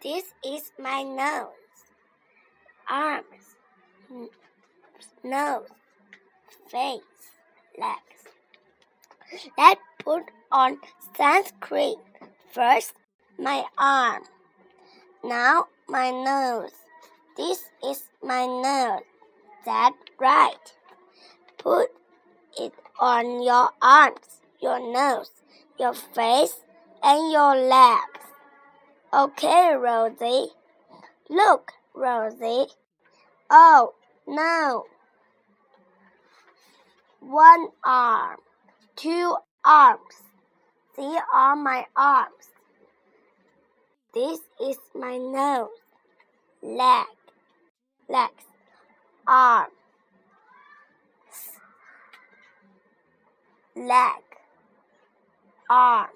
This is my nose, arms, nose, face, legs. Let's put on sunscreen. First, my arm. Now, my nose. This is my nose. That's right. Put it on your arms, your nose, your face, and your legs. Okay, Rosie. Look, Rosie. Oh, no. One arm, two arms. These are my arms. This is my nose, leg, legs, arm, leg, arm.